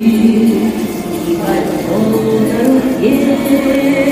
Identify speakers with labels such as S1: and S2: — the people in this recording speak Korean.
S1: 이발 오늘 예